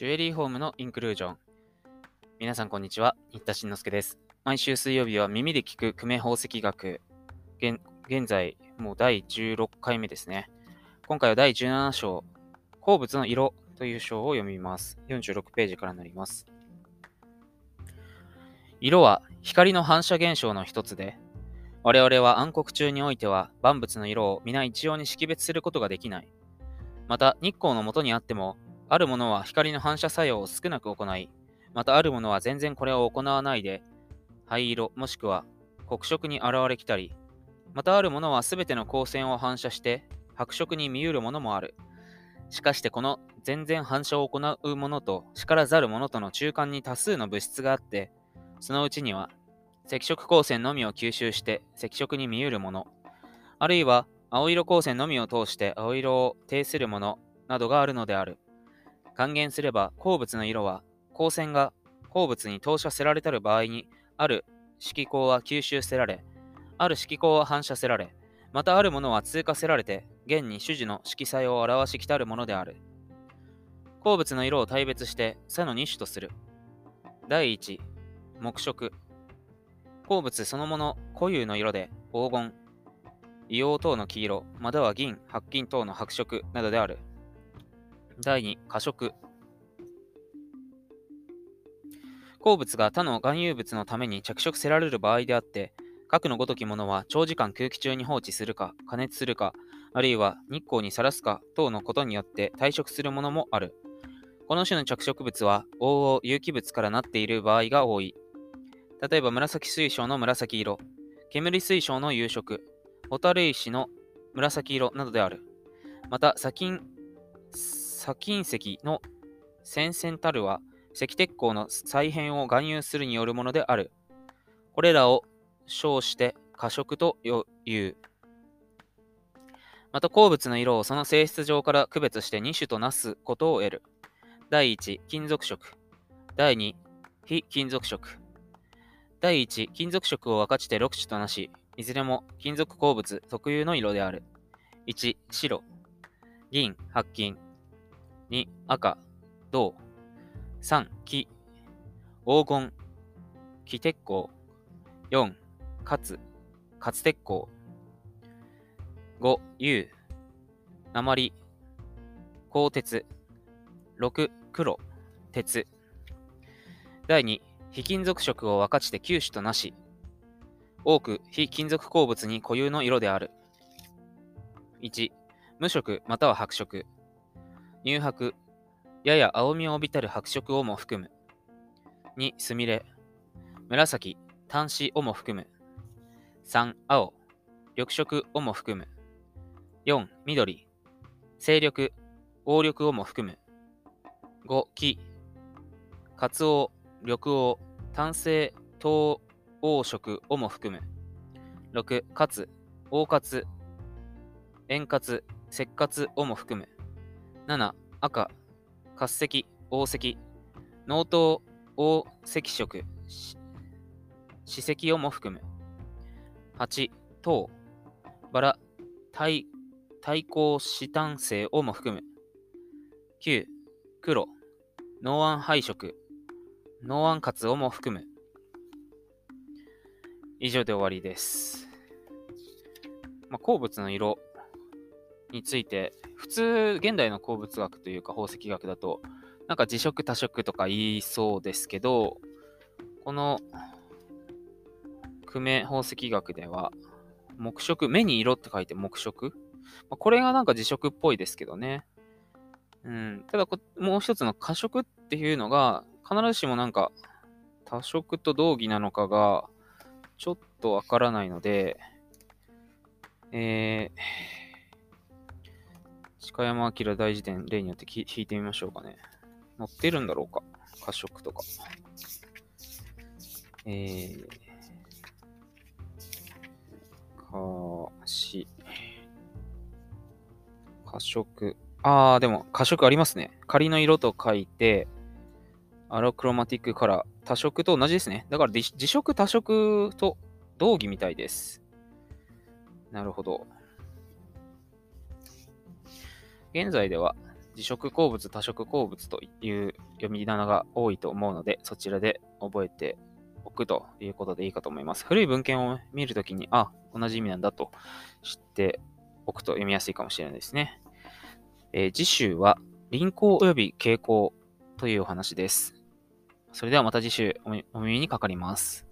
ジュエリーホームのインクルージョン。皆さんこんにちは、新田慎之介です。毎週水曜日は耳で聞く久米宝石学。現在、もう第16回目ですね。今回は第17章、鉱物の色という章を読みます。46ページからになります。色は光の反射現象の一つで、我々は暗黒中においては万物の色を皆一様に識別することができない。また日光の下にあっても、あるものは光の反射作用を少なく行い、またあるものは全然これを行わないで、灰色もしくは黒色に現れきたり、またあるものはすべての光線を反射して白色に見えるものもある。しかしてこの全然反射を行うものとしからざるものとの中間に多数の物質があって、そのうちには赤色光線のみを吸収して赤色に見えるもの、あるいは青色光線のみを通して青色を呈するものなどがあるのである。還元すれば鉱物の色は光線が鉱物に投射せられたる場合にある色光は吸収せられ、ある色光は反射せられ、またあるものは通過せられて、現に種々の色彩を表しきたるものである。鉱物の色を大別して、差の2種とする。第1、木色。鉱物そのもの固有の色で黄金、硫黄等の黄色、または銀、白金等の白色などである。第2、火色。鉱物が他の含有物のために着色せられる場合であって、核のごときものは長時間空気中に放置するか、加熱するか、あるいは日光にさらすか等のことによって退色するものもある。この種の着色物は、往々有機物からなっている場合が多い。例えば紫水晶の紫色、煙水晶の有色、ホタル石の紫色などである。また、砂金、砂金石の先々たるは、赤鉄鋼の再編を含有するによるものである。これらを称して過色という。また鉱物の色をその性質上から区別して2種となすことを得る。第1、金属色。第2、非金属色。第1、金属色を分かちて6種となし、いずれも金属鉱物特有の色である。1、白。銀、白金。2、赤、銅。3、木。黄金。木鉄鋼。4、活。活鉄鋼。5、硫。鉛。鋼鉄。6、黒。鉄。第2、非金属色を分かちて9種となし。多く非金属鉱物に固有の色である。1、無色または白色。乳白。やや青みを帯びたる白色をも含む。2、すみれ。紫、端子をも含む。3、青、緑色をも含む。4、緑、青緑、黄緑をも含む。5、黄、活黄、緑黄、単性、糖黄色をも含む。6、活、黄活、塩活、石活をも含む。7、赤、活石、黄石、濃糖、黄赤色、歯石をも含む。8、糖、バラ、対、対抗死炭性をも含む。9、黒、濃暗配色、濃暗活をも含む。以上で終わりです。まあ、鉱物の色について、普通、現代の鉱物学というか宝石学だと、なんか自色多色とか言いそうですけど、この久米宝石学では、木色、目に色って書いて木色。まあ、これがなんか自色っぽいですけどね。うん。ただこ、もう一つの過色っていうのが、必ずしもなんか多色と同義なのかが、ちょっとわからないので、えー、鹿山明大辞典例によって聞いてみましょうかね。載ってるんだろうか？過色とか。えー、かし、過色。あー、でも、過色ありますね。仮の色と書いて、アロクロマティックカラー。多色と同じですね。だから、自色多色と同義みたいです。なるほど。現在では、自食鉱物、多色鉱物という読み仮名が多いと思うので、そちらで覚えておくということでいいかと思います。古い文献を見るときに、あ、同じ意味なんだと知っておくと読みやすいかもしれないですね。えー、次週は輪行及び傾向というお話です。それではまた次週お耳にかかります。